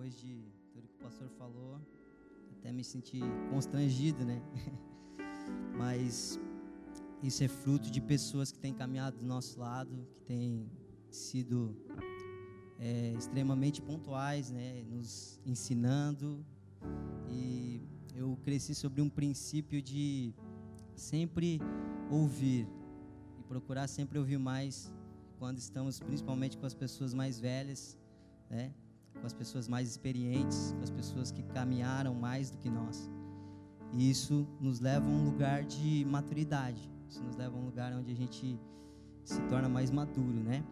depois de tudo que o pastor falou, até me senti constrangido, né? Mas isso é fruto de pessoas que têm caminhado do nosso lado, que têm sido é, extremamente pontuais, né? Nos ensinando. E eu cresci sobre um princípio de sempre ouvir e procurar sempre ouvir mais quando estamos principalmente com as pessoas mais velhas, né? Com as pessoas mais experientes, com as pessoas que caminharam mais do que nós. E isso nos leva a um lugar de maturidade. Isso nos leva a um lugar onde a gente se torna mais maduro, né?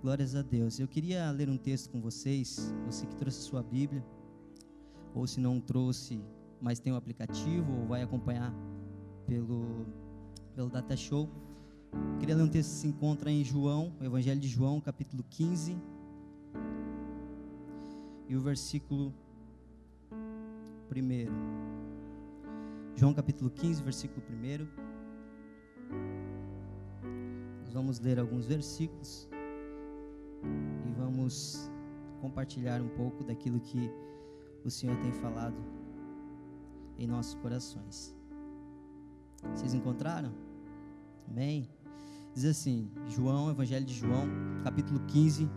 Glórias a Deus. Eu queria ler um texto com vocês. Você que trouxe sua Bíblia, ou se não trouxe, mas tem o um aplicativo, ou vai acompanhar pelo, pelo Data Show. Eu queria ler um texto que se encontra em João, o Evangelho de João, capítulo 15, e o versículo 1. João capítulo 15, versículo 1. Nós vamos ler alguns versículos e vamos compartilhar um pouco daquilo que o Senhor tem falado em nossos corações. Vocês encontraram? Amém? Diz assim, João, Evangelho de João, capítulo 15,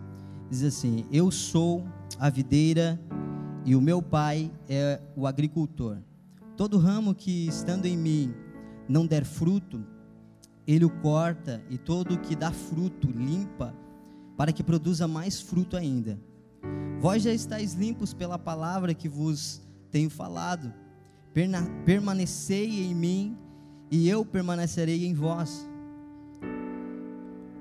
diz assim: Eu sou a videira e o meu pai é o agricultor. Todo ramo que estando em mim não der fruto, ele o corta, e todo que dá fruto limpa, para que produza mais fruto ainda. Vós já estáis limpos pela palavra que vos tenho falado. Permanecei em mim, e eu permanecerei em vós.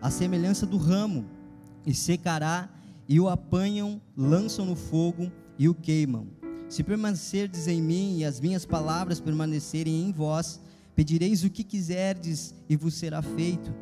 a semelhança do ramo, e secará e o apanham, lançam no fogo e o queimam. Se permanecerdes em mim e as minhas palavras permanecerem em vós, pedireis o que quiserdes e vos será feito.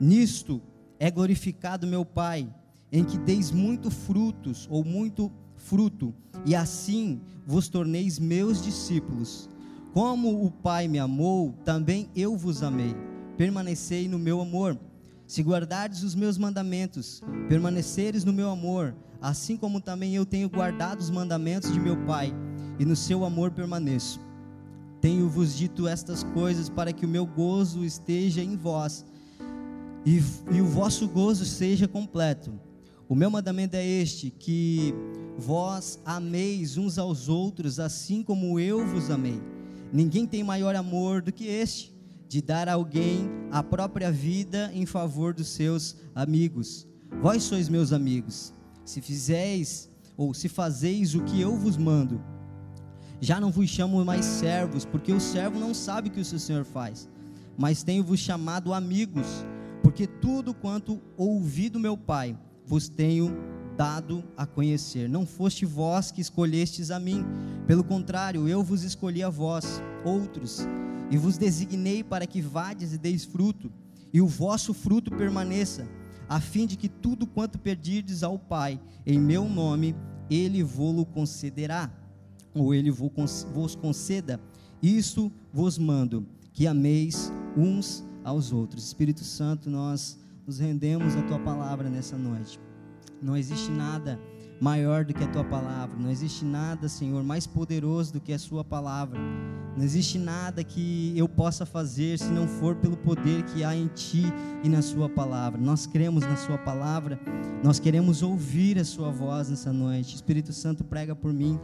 Nisto é glorificado meu Pai, em que deis muito frutos ou muito fruto, e assim vos torneis meus discípulos. Como o Pai me amou, também eu vos amei. Permanecei no meu amor. Se guardardes os meus mandamentos, permaneceres no meu amor, assim como também eu tenho guardado os mandamentos de meu Pai, e no seu amor permaneço. Tenho-vos dito estas coisas para que o meu gozo esteja em vós e, e o vosso gozo seja completo. O meu mandamento é este: que vós ameis uns aos outros, assim como eu vos amei. Ninguém tem maior amor do que este de dar alguém a própria vida em favor dos seus amigos. Vós sois meus amigos, se fizeis ou se fazeis o que eu vos mando. Já não vos chamo mais servos, porque o servo não sabe o que o seu senhor faz, mas tenho-vos chamado amigos, porque tudo quanto ouvi do meu Pai vos tenho dado a conhecer. Não foste vós que escolhestes a mim, pelo contrário, eu vos escolhi a vós, outros e vos designei para que vades e deis fruto, e o vosso fruto permaneça, a fim de que tudo quanto pedirdes ao Pai, em meu nome, Ele vô-lo concederá, ou Ele vos conceda. Isso vos mando, que ameis uns aos outros. Espírito Santo, nós nos rendemos à Tua palavra nessa noite. Não existe nada maior do que a tua palavra. Não existe nada, Senhor, mais poderoso do que a Sua palavra. Não existe nada que eu possa fazer se não for pelo poder que há em Ti e na Sua palavra. Nós cremos na Sua palavra, nós queremos ouvir a Sua voz nessa noite. Espírito Santo, prega por mim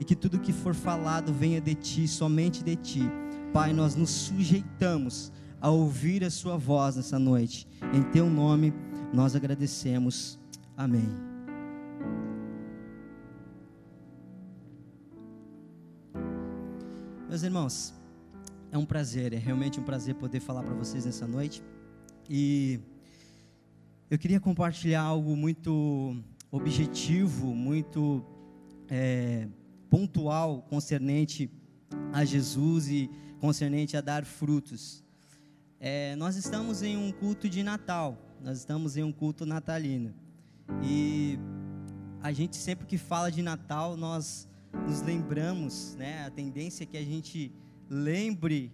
e que tudo que for falado venha de Ti, somente de Ti. Pai, nós nos sujeitamos a ouvir a Sua voz nessa noite. Em Teu nome nós agradecemos. Amém. Meus irmãos, é um prazer, é realmente um prazer poder falar para vocês nessa noite. E eu queria compartilhar algo muito objetivo, muito é, pontual concernente a Jesus e concernente a dar frutos. É, nós estamos em um culto de Natal, nós estamos em um culto natalino. E a gente sempre que fala de Natal, nós nos lembramos, né? A tendência é que a gente lembre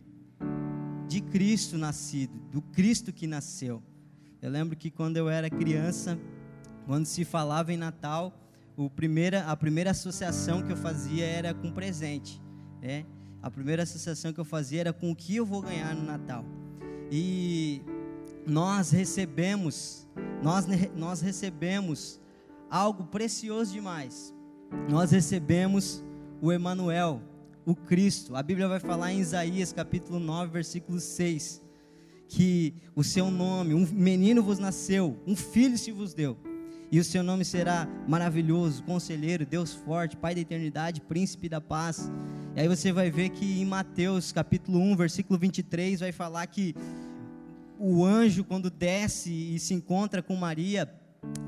de Cristo nascido, do Cristo que nasceu. Eu lembro que quando eu era criança, quando se falava em Natal, o primeira, a primeira associação que eu fazia era com presente, né? A primeira associação que eu fazia era com o que eu vou ganhar no Natal. E nós recebemos, nós, nós recebemos algo precioso demais. Nós recebemos o Emanuel, o Cristo. A Bíblia vai falar em Isaías capítulo 9, versículo 6, que o seu nome, um menino vos nasceu, um filho se vos deu e o seu nome será maravilhoso, conselheiro, Deus forte, Pai da eternidade, príncipe da paz. E aí você vai ver que em Mateus capítulo 1, versículo 23, vai falar que o anjo, quando desce e se encontra com Maria,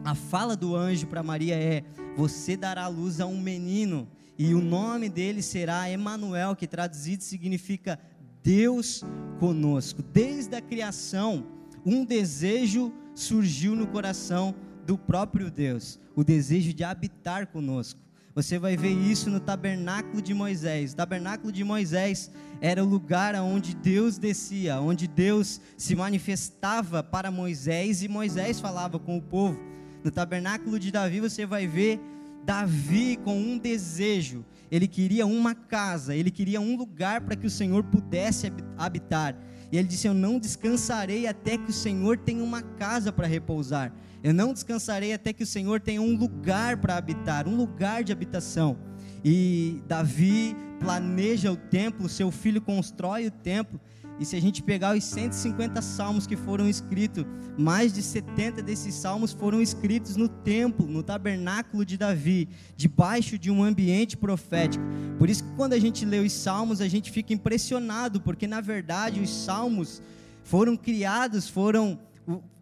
a fala do anjo para Maria é: Você dará luz a um menino, e o nome dele será Emanuel, que traduzido significa Deus conosco. Desde a criação, um desejo surgiu no coração do próprio Deus, o desejo de habitar conosco. Você vai ver isso no tabernáculo de Moisés. O tabernáculo de Moisés era o lugar onde Deus descia, onde Deus se manifestava para Moisés e Moisés falava com o povo. No tabernáculo de Davi você vai ver Davi com um desejo. Ele queria uma casa, ele queria um lugar para que o Senhor pudesse habitar. E ele disse: Eu não descansarei até que o Senhor tenha uma casa para repousar. Eu não descansarei até que o Senhor tenha um lugar para habitar, um lugar de habitação. E Davi planeja o templo, seu filho constrói o templo. E se a gente pegar os 150 salmos que foram escritos, mais de 70 desses salmos foram escritos no templo, no tabernáculo de Davi, debaixo de um ambiente profético. Por isso que quando a gente lê os salmos, a gente fica impressionado, porque na verdade os salmos foram criados, foram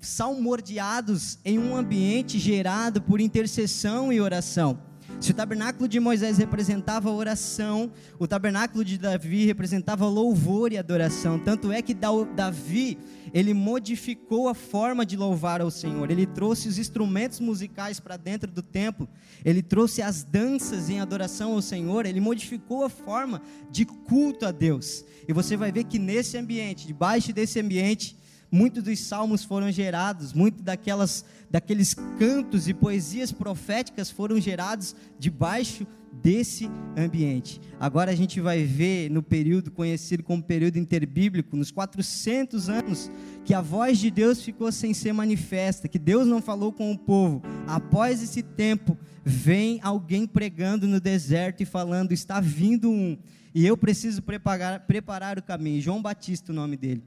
salmordeados em um ambiente gerado por intercessão e oração. Se o tabernáculo de Moisés representava oração, o tabernáculo de Davi representava louvor e adoração. Tanto é que Davi, ele modificou a forma de louvar ao Senhor. Ele trouxe os instrumentos musicais para dentro do templo. Ele trouxe as danças em adoração ao Senhor. Ele modificou a forma de culto a Deus. E você vai ver que nesse ambiente, debaixo desse ambiente, Muitos dos salmos foram gerados, muitos daquelas, daqueles cantos e poesias proféticas foram gerados debaixo desse ambiente. Agora a gente vai ver no período conhecido como período interbíblico, nos 400 anos, que a voz de Deus ficou sem ser manifesta, que Deus não falou com o povo. Após esse tempo, vem alguém pregando no deserto e falando: está vindo um, e eu preciso preparar, preparar o caminho. João Batista, o nome dele.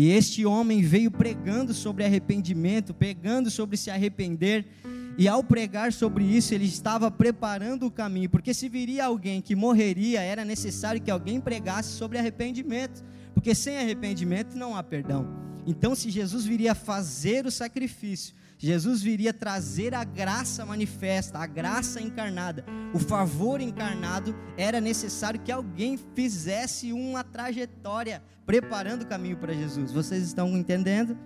E este homem veio pregando sobre arrependimento, pregando sobre se arrepender, e ao pregar sobre isso, ele estava preparando o caminho, porque se viria alguém que morreria, era necessário que alguém pregasse sobre arrependimento, porque sem arrependimento não há perdão. Então, se Jesus viria fazer o sacrifício, Jesus viria trazer a graça manifesta, a graça encarnada, o favor encarnado, era necessário que alguém fizesse uma trajetória preparando o caminho para Jesus. Vocês estão entendendo?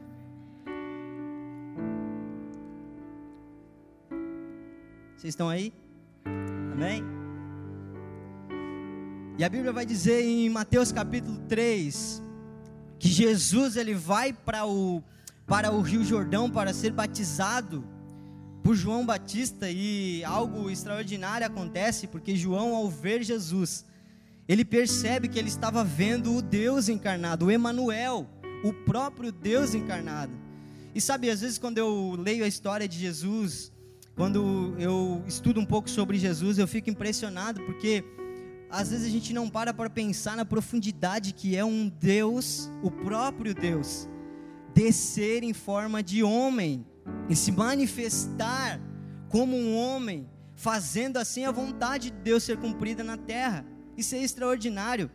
Vocês estão aí? Amém? E a Bíblia vai dizer em Mateus capítulo 3 que Jesus ele vai para o para o Rio Jordão para ser batizado por João Batista e algo extraordinário acontece, porque João, ao ver Jesus, ele percebe que ele estava vendo o Deus encarnado, o Emanuel, o próprio Deus encarnado. E sabe, às vezes quando eu leio a história de Jesus, quando eu estudo um pouco sobre Jesus, eu fico impressionado porque às vezes a gente não para para pensar na profundidade que é um Deus, o próprio Deus descer em forma de homem e se manifestar como um homem, fazendo assim a vontade de Deus ser cumprida na terra. Isso é extraordinário.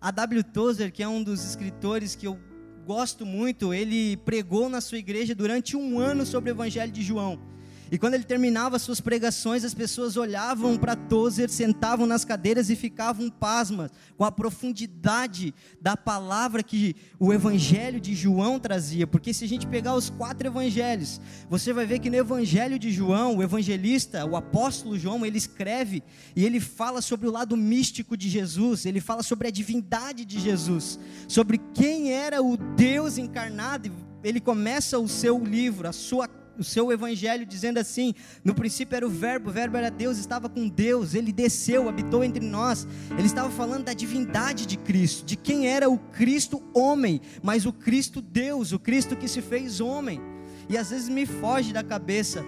A W. Tozer, que é um dos escritores que eu gosto muito, ele pregou na sua igreja durante um ano sobre o Evangelho de João. E quando ele terminava suas pregações, as pessoas olhavam para Tozer, sentavam nas cadeiras e ficavam pasmas com a profundidade da palavra que o evangelho de João trazia. Porque se a gente pegar os quatro evangelhos, você vai ver que no evangelho de João, o evangelista, o apóstolo João, ele escreve e ele fala sobre o lado místico de Jesus, ele fala sobre a divindade de Jesus, sobre quem era o Deus encarnado. Ele começa o seu livro, a sua o seu evangelho dizendo assim: no princípio era o Verbo, o Verbo era Deus, estava com Deus, ele desceu, habitou entre nós. Ele estava falando da divindade de Cristo, de quem era o Cristo homem, mas o Cristo Deus, o Cristo que se fez homem. E às vezes me foge da cabeça,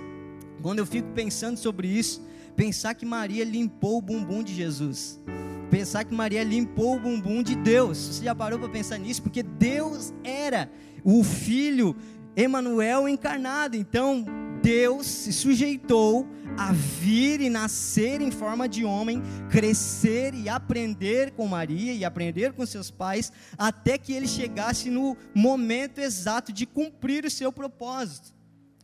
quando eu fico pensando sobre isso, pensar que Maria limpou o bumbum de Jesus. Pensar que Maria limpou o bumbum de Deus. Você já parou para pensar nisso? Porque Deus era o filho Emanuel encarnado. Então, Deus se sujeitou a vir e nascer em forma de homem, crescer e aprender com Maria e aprender com seus pais, até que ele chegasse no momento exato de cumprir o seu propósito.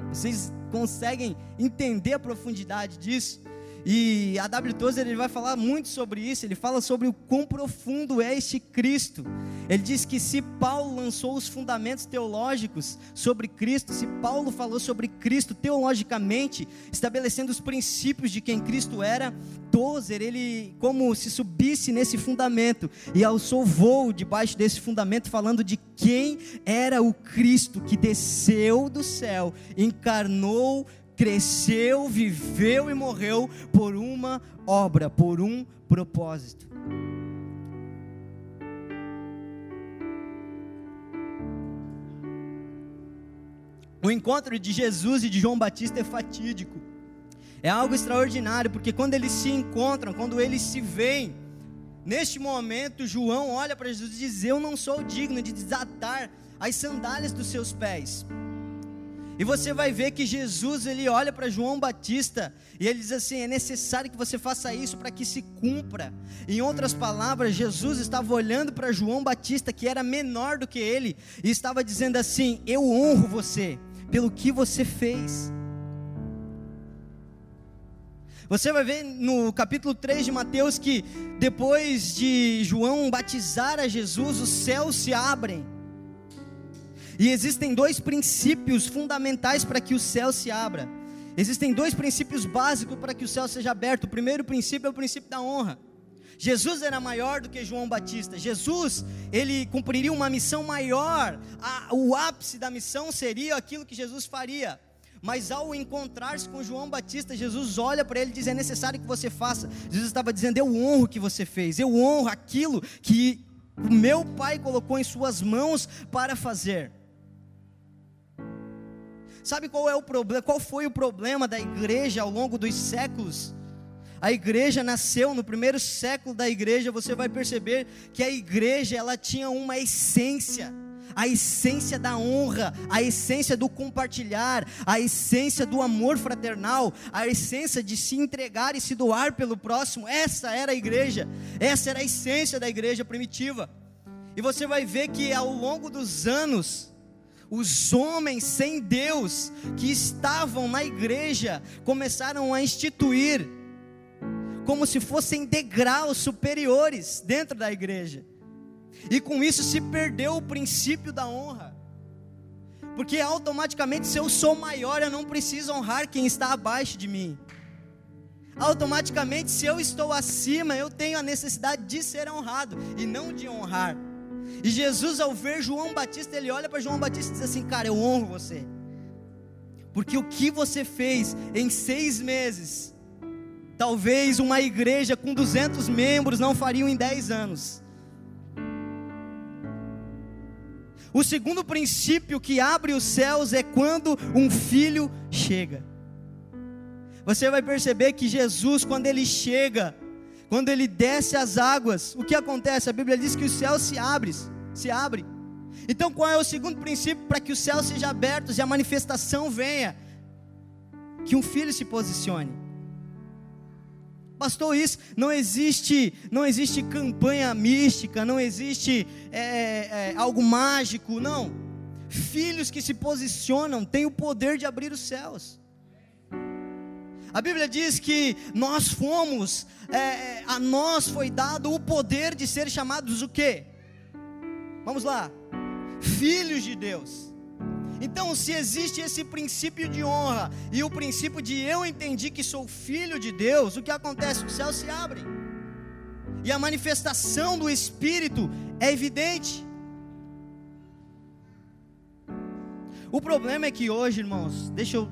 Vocês conseguem entender a profundidade disso? E a W. Tozer ele vai falar muito sobre isso, ele fala sobre o quão profundo é este Cristo. Ele diz que se Paulo lançou os fundamentos teológicos sobre Cristo, se Paulo falou sobre Cristo teologicamente, estabelecendo os princípios de quem Cristo era, Tozer, ele como se subisse nesse fundamento e alçou voo debaixo desse fundamento, falando de quem era o Cristo que desceu do céu, encarnou, cresceu, viveu e morreu por uma obra, por um propósito. O encontro de Jesus e de João Batista é fatídico. É algo extraordinário, porque quando eles se encontram, quando eles se veem, neste momento João olha para Jesus e diz: Eu não sou digno de desatar as sandálias dos seus pés. E você vai ver que Jesus ele olha para João Batista e ele diz assim: é necessário que você faça isso para que se cumpra. Em outras palavras, Jesus estava olhando para João Batista, que era menor do que ele, e estava dizendo assim: Eu honro você pelo que você fez. Você vai ver no capítulo 3 de Mateus que depois de João batizar a Jesus, os céus se abrem. E existem dois princípios fundamentais para que o céu se abra. Existem dois princípios básicos para que o céu seja aberto. O primeiro princípio é o princípio da honra. Jesus era maior do que João Batista. Jesus, ele cumpriria uma missão maior. A, o ápice da missão seria aquilo que Jesus faria. Mas ao encontrar-se com João Batista, Jesus olha para ele e diz: É necessário que você faça. Jesus estava dizendo: Eu honro o que você fez, eu honro aquilo que o meu Pai colocou em Suas mãos para fazer. Sabe qual é o problema? Qual foi o problema da igreja ao longo dos séculos? A igreja nasceu no primeiro século da igreja, você vai perceber que a igreja ela tinha uma essência, a essência da honra, a essência do compartilhar, a essência do amor fraternal, a essência de se entregar e se doar pelo próximo. Essa era a igreja, essa era a essência da igreja primitiva. E você vai ver que ao longo dos anos, os homens sem Deus que estavam na igreja começaram a instituir como se fossem degraus superiores dentro da igreja. E com isso se perdeu o princípio da honra. Porque automaticamente, se eu sou maior, eu não preciso honrar quem está abaixo de mim. Automaticamente, se eu estou acima, eu tenho a necessidade de ser honrado e não de honrar. E Jesus, ao ver João Batista, ele olha para João Batista e diz assim: Cara, eu honro você, porque o que você fez em seis meses, talvez uma igreja com 200 membros não fariam em 10 anos. O segundo princípio que abre os céus é quando um filho chega. Você vai perceber que Jesus, quando ele chega, quando ele desce as águas, o que acontece? A Bíblia diz que os céus se abrem, se abre. Então, qual é o segundo princípio para que os céus sejam abertos e a manifestação venha? Que um filho se posicione. Bastou isso. Não existe, não existe campanha mística, não existe é, é, algo mágico, não. Filhos que se posicionam têm o poder de abrir os céus. A Bíblia diz que nós fomos, é, a nós foi dado o poder de ser chamados o quê? Vamos lá, filhos de Deus. Então, se existe esse princípio de honra e o princípio de eu entendi que sou filho de Deus, o que acontece? Os céus se abrem e a manifestação do Espírito é evidente. O problema é que hoje, irmãos, deixa eu,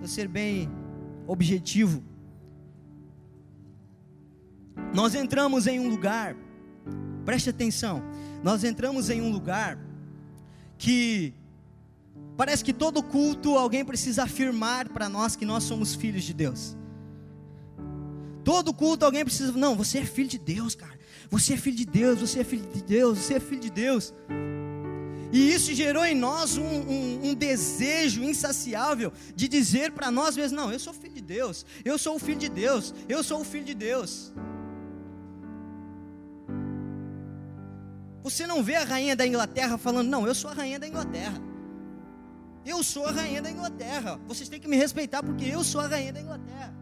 eu ser bem objetivo. Nós entramos em um lugar, preste atenção, nós entramos em um lugar que parece que todo culto alguém precisa afirmar para nós que nós somos filhos de Deus. Todo culto alguém precisa, não, você é filho de Deus, cara. Você é filho de Deus, você é filho de Deus, você é filho de Deus. E isso gerou em nós um, um, um desejo insaciável de dizer para nós mesmos: não, eu sou filho de Deus, eu sou o filho de Deus, eu sou o filho de Deus. Você não vê a rainha da Inglaterra falando: não, eu sou a rainha da Inglaterra. Eu sou a rainha da Inglaterra. Vocês têm que me respeitar porque eu sou a rainha da Inglaterra.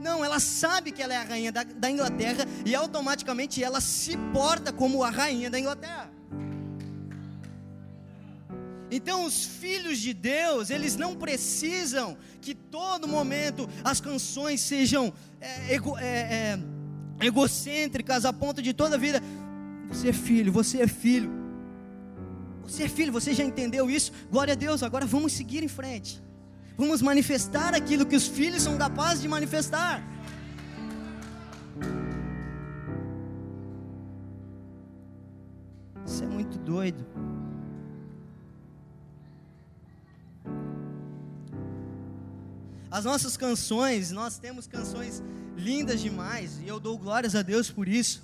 Não, ela sabe que ela é a rainha da, da Inglaterra e automaticamente ela se porta como a rainha da Inglaterra. Então, os filhos de Deus, eles não precisam que todo momento as canções sejam é, ego, é, é, egocêntricas a ponto de toda a vida. Você é filho, você é filho. Você é filho, você já entendeu isso? Glória a Deus, agora vamos seguir em frente. Vamos manifestar aquilo que os filhos são capazes de manifestar. Isso é muito doido. As nossas canções, nós temos canções lindas demais, e eu dou glórias a Deus por isso.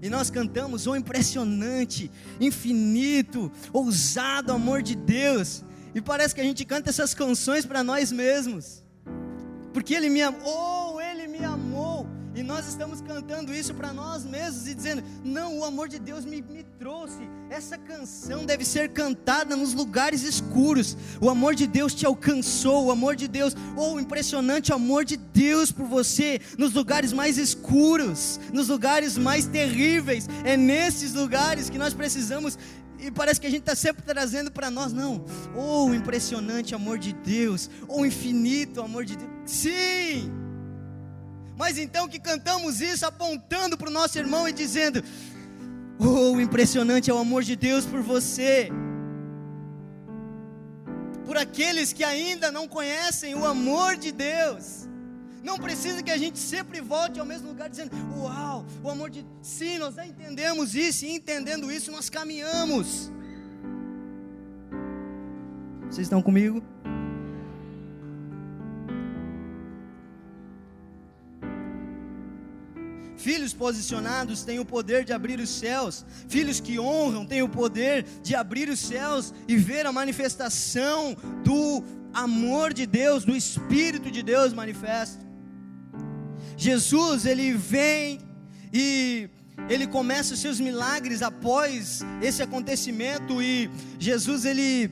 E nós cantamos o impressionante, infinito, ousado amor de Deus. E parece que a gente canta essas canções para nós mesmos. Porque Ele me amou, oh, Ele me amou. E nós estamos cantando isso para nós mesmos e dizendo: não, o amor de Deus me, me trouxe. Essa canção deve ser cantada nos lugares escuros. O amor de Deus te alcançou. O amor de Deus, oh, impressionante amor de Deus por você, nos lugares mais escuros, nos lugares mais terríveis. É nesses lugares que nós precisamos e parece que a gente está sempre trazendo para nós, não. Oh, impressionante amor de Deus, oh, infinito amor de Deus. Sim! Mas então que cantamos isso apontando para o nosso irmão e dizendo: Oh, impressionante é o amor de Deus por você. Por aqueles que ainda não conhecem o amor de Deus. Não precisa que a gente sempre volte ao mesmo lugar dizendo: Uau, o amor de Sim, nós já entendemos isso, e entendendo isso, nós caminhamos. Vocês estão comigo? Filhos posicionados têm o poder de abrir os céus. Filhos que honram têm o poder de abrir os céus e ver a manifestação do amor de Deus, do Espírito de Deus manifesto. Jesus, ele vem e ele começa os seus milagres após esse acontecimento e Jesus ele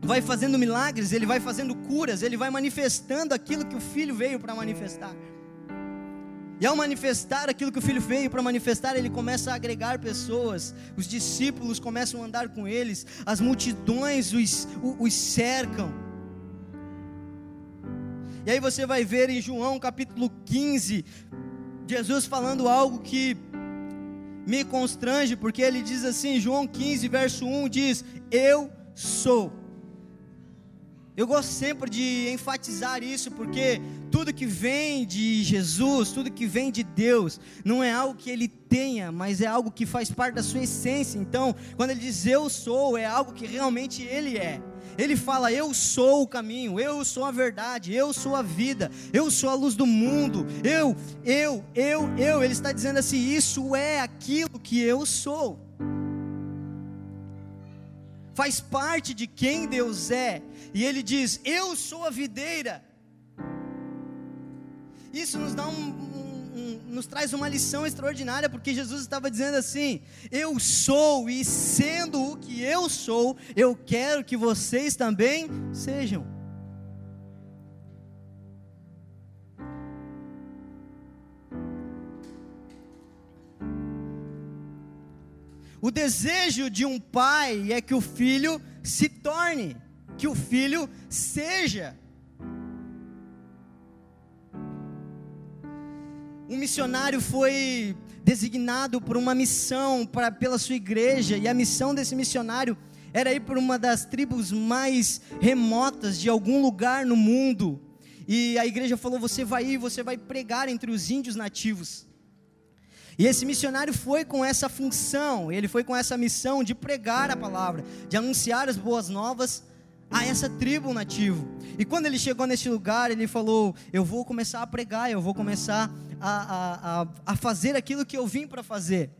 vai fazendo milagres, ele vai fazendo curas, ele vai manifestando aquilo que o filho veio para manifestar. E ao manifestar aquilo que o filho veio para manifestar, ele começa a agregar pessoas, os discípulos começam a andar com eles, as multidões os, os cercam. E aí você vai ver em João capítulo 15, Jesus falando algo que me constrange, porque ele diz assim, João 15, verso 1 diz: Eu sou eu gosto sempre de enfatizar isso, porque tudo que vem de Jesus, tudo que vem de Deus, não é algo que ele tenha, mas é algo que faz parte da sua essência. Então, quando ele diz eu sou, é algo que realmente ele é. Ele fala: Eu sou o caminho, eu sou a verdade, eu sou a vida, eu sou a luz do mundo, eu, eu, eu, eu. Ele está dizendo assim: Isso é aquilo que eu sou faz parte de quem Deus é, e ele diz: Eu sou a videira. Isso nos dá um, um, um nos traz uma lição extraordinária, porque Jesus estava dizendo assim: Eu sou, e sendo o que eu sou, eu quero que vocês também sejam. O desejo de um pai é que o filho se torne, que o filho seja. Um missionário foi designado por uma missão para, pela sua igreja, e a missão desse missionário era ir para uma das tribos mais remotas de algum lugar no mundo. E a igreja falou: Você vai ir, você vai pregar entre os índios nativos. E esse missionário foi com essa função, ele foi com essa missão de pregar a palavra, de anunciar as boas novas a essa tribo nativo. E quando ele chegou nesse lugar, ele falou: Eu vou começar a pregar, eu vou começar a, a, a fazer aquilo que eu vim para fazer.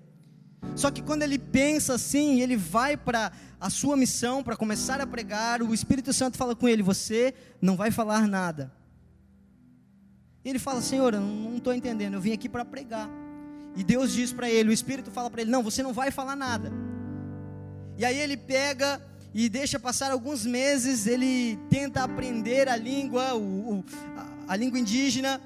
Só que quando ele pensa assim, ele vai para a sua missão, para começar a pregar, o Espírito Santo fala com ele: Você não vai falar nada. E ele fala: Senhor, eu não estou entendendo, eu vim aqui para pregar. E Deus diz para ele, o Espírito fala para ele: Não, você não vai falar nada. E aí ele pega e deixa passar alguns meses, ele tenta aprender a língua, o, o, a, a língua indígena,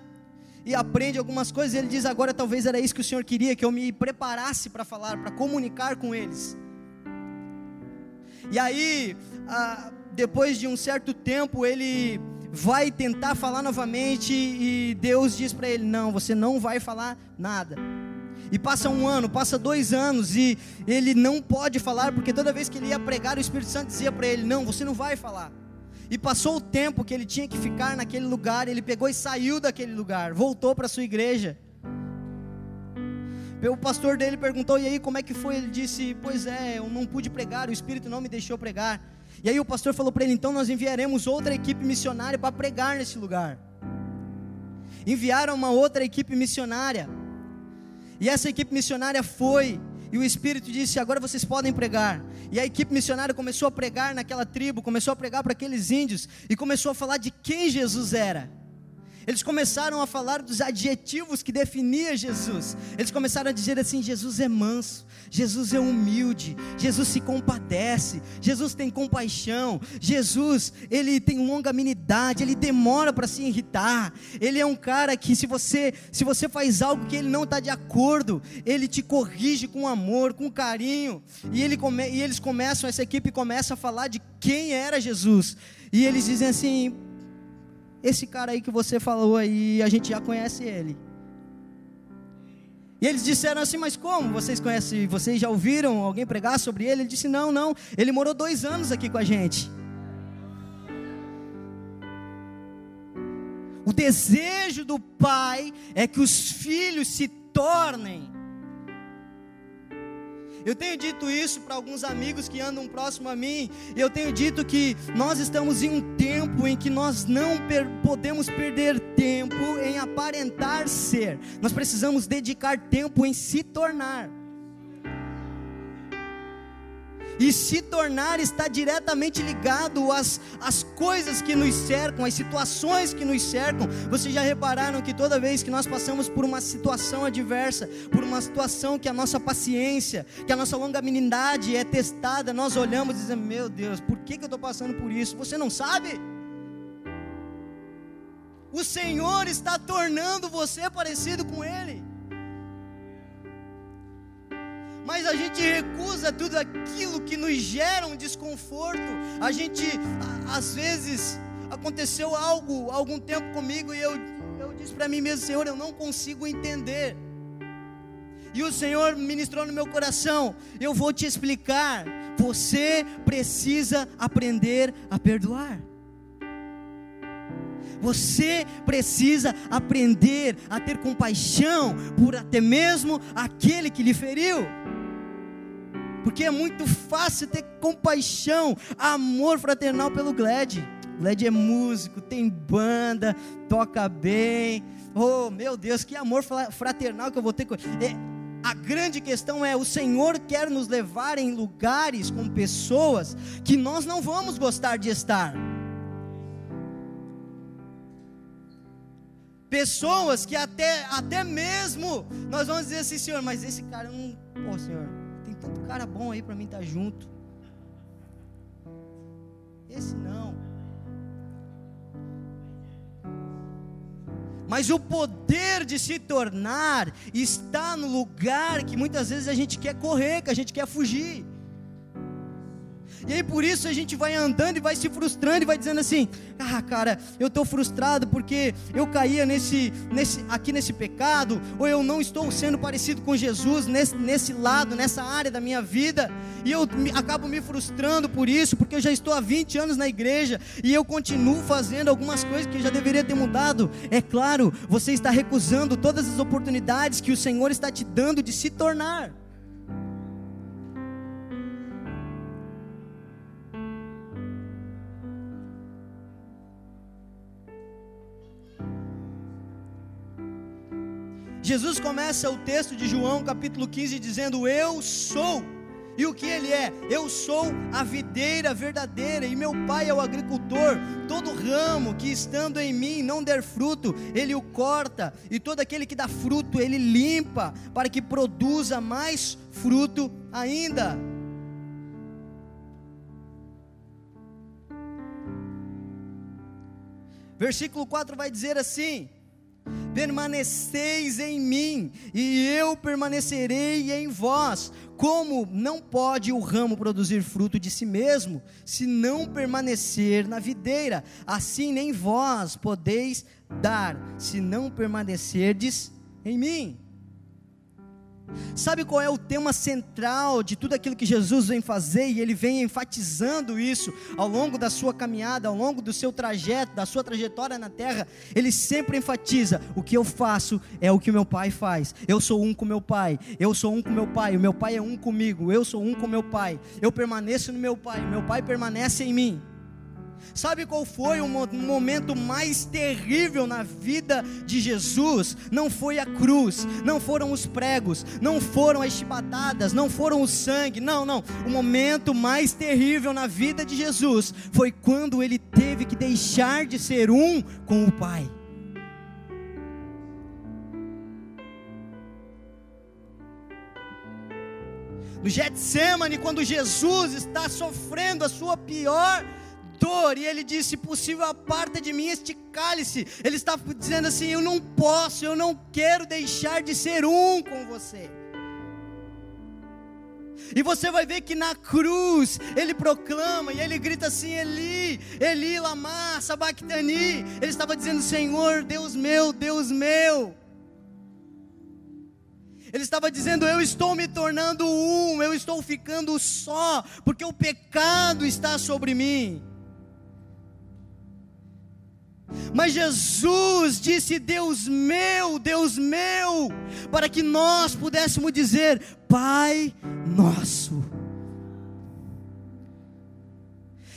e aprende algumas coisas. Ele diz: Agora talvez era isso que o Senhor queria, que eu me preparasse para falar, para comunicar com eles. E aí, depois de um certo tempo, ele vai tentar falar novamente e Deus diz para ele: Não, você não vai falar nada. E passa um ano, passa dois anos e ele não pode falar, porque toda vez que ele ia pregar, o Espírito Santo dizia para ele: Não, você não vai falar. E passou o tempo que ele tinha que ficar naquele lugar, ele pegou e saiu daquele lugar, voltou para sua igreja. O pastor dele perguntou: E aí, como é que foi? Ele disse: Pois é, eu não pude pregar, o Espírito não me deixou pregar. E aí o pastor falou para ele: Então nós enviaremos outra equipe missionária para pregar nesse lugar. Enviaram uma outra equipe missionária. E essa equipe missionária foi, e o Espírito disse: agora vocês podem pregar. E a equipe missionária começou a pregar naquela tribo, começou a pregar para aqueles índios, e começou a falar de quem Jesus era. Eles começaram a falar dos adjetivos que definia Jesus. Eles começaram a dizer assim: Jesus é manso, Jesus é humilde, Jesus se compadece, Jesus tem compaixão, Jesus, ele tem longanimidade, ele demora para se irritar. Ele é um cara que se você, se você faz algo que ele não está de acordo, ele te corrige com amor, com carinho. E, ele come, e eles começam, essa equipe começa a falar de quem era Jesus. E eles dizem assim: esse cara aí que você falou aí, a gente já conhece ele. E eles disseram assim, mas como? Vocês conhecem, vocês já ouviram alguém pregar sobre ele? Ele disse, não, não, ele morou dois anos aqui com a gente. O desejo do pai é que os filhos se tornem eu tenho dito isso para alguns amigos que andam próximo a mim. Eu tenho dito que nós estamos em um tempo em que nós não per podemos perder tempo em aparentar ser. Nós precisamos dedicar tempo em se tornar. E se tornar está diretamente ligado às, às coisas que nos cercam, às situações que nos cercam. Vocês já repararam que toda vez que nós passamos por uma situação adversa, por uma situação que a nossa paciência, que a nossa longanimidade é testada, nós olhamos e dizemos: Meu Deus, por que, que eu estou passando por isso? Você não sabe? O Senhor está tornando você parecido com Ele mas a gente recusa tudo aquilo que nos gera um desconforto. A gente, às vezes, aconteceu algo algum tempo comigo e eu, eu disse para mim mesmo, Senhor, eu não consigo entender. E o Senhor ministrou no meu coração: eu vou te explicar. Você precisa aprender a perdoar. Você precisa aprender a ter compaixão por até mesmo aquele que lhe feriu porque é muito fácil ter compaixão, amor fraternal pelo Gled. Gled é músico, tem banda, toca bem. Oh, meu Deus, que amor fraternal que eu vou ter com é, a grande questão é: o Senhor quer nos levar em lugares com pessoas que nós não vamos gostar de estar. Pessoas que até, até mesmo nós vamos dizer assim, Senhor, mas esse cara não. Pô, Senhor, tanto cara bom aí para mim estar tá junto. Esse não. Mas o poder de se tornar está no lugar que muitas vezes a gente quer correr, que a gente quer fugir. E aí por isso a gente vai andando e vai se frustrando e vai dizendo assim: "Ah, cara, eu estou frustrado porque eu caía nesse nesse aqui nesse pecado, ou eu não estou sendo parecido com Jesus nesse nesse lado, nessa área da minha vida, e eu me, acabo me frustrando por isso, porque eu já estou há 20 anos na igreja e eu continuo fazendo algumas coisas que eu já deveria ter mudado". É claro, você está recusando todas as oportunidades que o Senhor está te dando de se tornar. Jesus começa o texto de João, capítulo 15, dizendo: Eu sou. E o que ele é? Eu sou a videira verdadeira e meu pai é o agricultor. Todo ramo que estando em mim não der fruto, ele o corta, e todo aquele que dá fruto, ele limpa, para que produza mais fruto ainda. Versículo 4 vai dizer assim: permaneceis em mim, e eu permanecerei em vós. Como não pode o ramo produzir fruto de si mesmo, se não permanecer na videira, assim nem vós podeis dar, se não permanecerdes em mim. Sabe qual é o tema central de tudo aquilo que Jesus vem fazer e ele vem enfatizando isso ao longo da sua caminhada, ao longo do seu trajeto, da sua trajetória na terra? Ele sempre enfatiza: o que eu faço é o que meu pai faz. Eu sou um com meu pai, eu sou um com meu pai, o meu pai é um comigo, eu sou um com meu pai. Eu permaneço no meu pai, meu pai permanece em mim. Sabe qual foi o momento mais terrível na vida de Jesus? Não foi a cruz, não foram os pregos, não foram as chibatadas, não foram o sangue, não, não. O momento mais terrível na vida de Jesus foi quando ele teve que deixar de ser um com o Pai. No Getsemane, quando Jesus está sofrendo a sua pior dor, e ele disse: possível, aparta de mim este cálice. Ele estava dizendo assim: eu não posso, eu não quero deixar de ser um com você. E você vai ver que na cruz ele proclama e ele grita assim: Eli, Eli, lama, sabachthani. Ele estava dizendo: Senhor, Deus meu, Deus meu. Ele estava dizendo: Eu estou me tornando um, eu estou ficando só, porque o pecado está sobre mim. Mas Jesus disse: Deus meu, Deus meu, para que nós pudéssemos dizer: Pai nosso.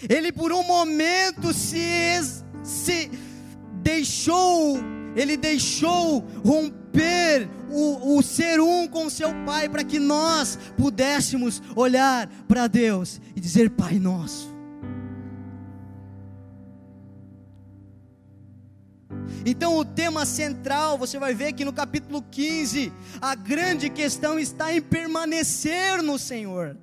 Ele por um momento se, se deixou, ele deixou romper o, o ser um com seu Pai, para que nós pudéssemos olhar para Deus e dizer: Pai nosso. Então, o tema central, você vai ver que no capítulo 15, a grande questão está em permanecer no Senhor.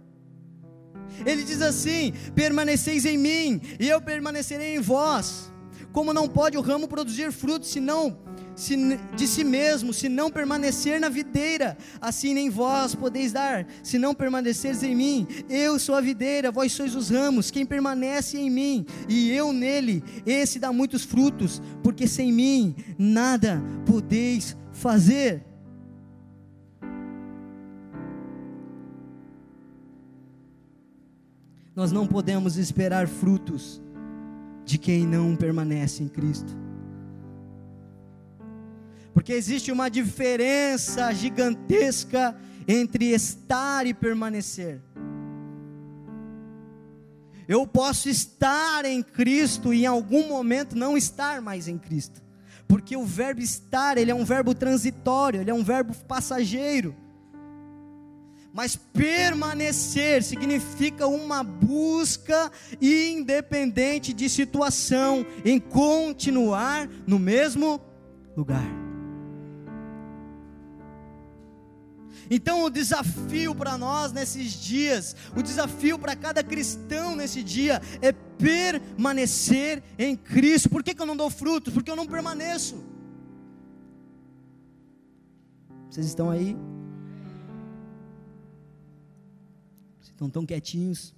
Ele diz assim: permaneceis em mim, e eu permanecerei em vós. Como não pode o ramo produzir frutos, senão se, de si mesmo, se não permanecer na videira, assim nem vós podeis dar, se não permaneceres em mim. Eu sou a videira, vós sois os ramos, quem permanece em mim e eu nele, esse dá muitos frutos, porque sem mim nada podeis fazer. Nós não podemos esperar frutos de quem não permanece em Cristo. Porque existe uma diferença gigantesca entre estar e permanecer. Eu posso estar em Cristo e em algum momento não estar mais em Cristo. Porque o verbo estar, ele é um verbo transitório, ele é um verbo passageiro. Mas permanecer significa uma busca independente de situação, em continuar no mesmo lugar. Então, o desafio para nós nesses dias, o desafio para cada cristão nesse dia é permanecer em Cristo. Por que, que eu não dou frutos? Porque eu não permaneço. Vocês estão aí? Vocês estão tão quietinhos?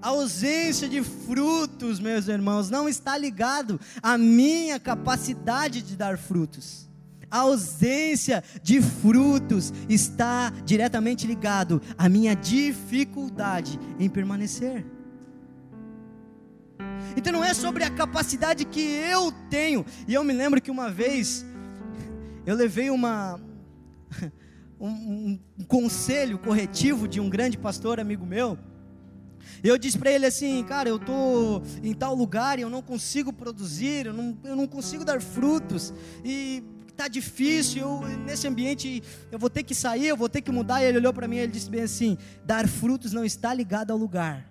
A ausência de frutos, meus irmãos, não está ligado à minha capacidade de dar frutos. A ausência de frutos está diretamente ligado à minha dificuldade em permanecer. Então não é sobre a capacidade que eu tenho. E eu me lembro que uma vez eu levei uma um, um conselho corretivo de um grande pastor amigo meu. Eu disse para ele assim, cara, eu tô em tal lugar e eu não consigo produzir, eu não, eu não consigo dar frutos e tá difícil, eu, nesse ambiente eu vou ter que sair, eu vou ter que mudar. E ele olhou para mim e ele disse bem assim: dar frutos não está ligado ao lugar.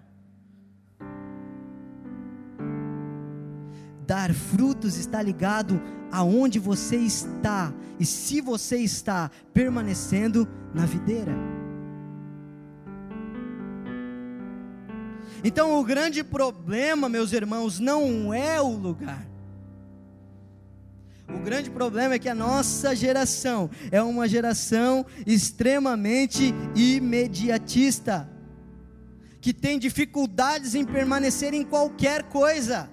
Dar frutos está ligado aonde você está e se você está permanecendo na videira. Então o grande problema, meus irmãos, não é o lugar. O grande problema é que a nossa geração é uma geração extremamente imediatista, que tem dificuldades em permanecer em qualquer coisa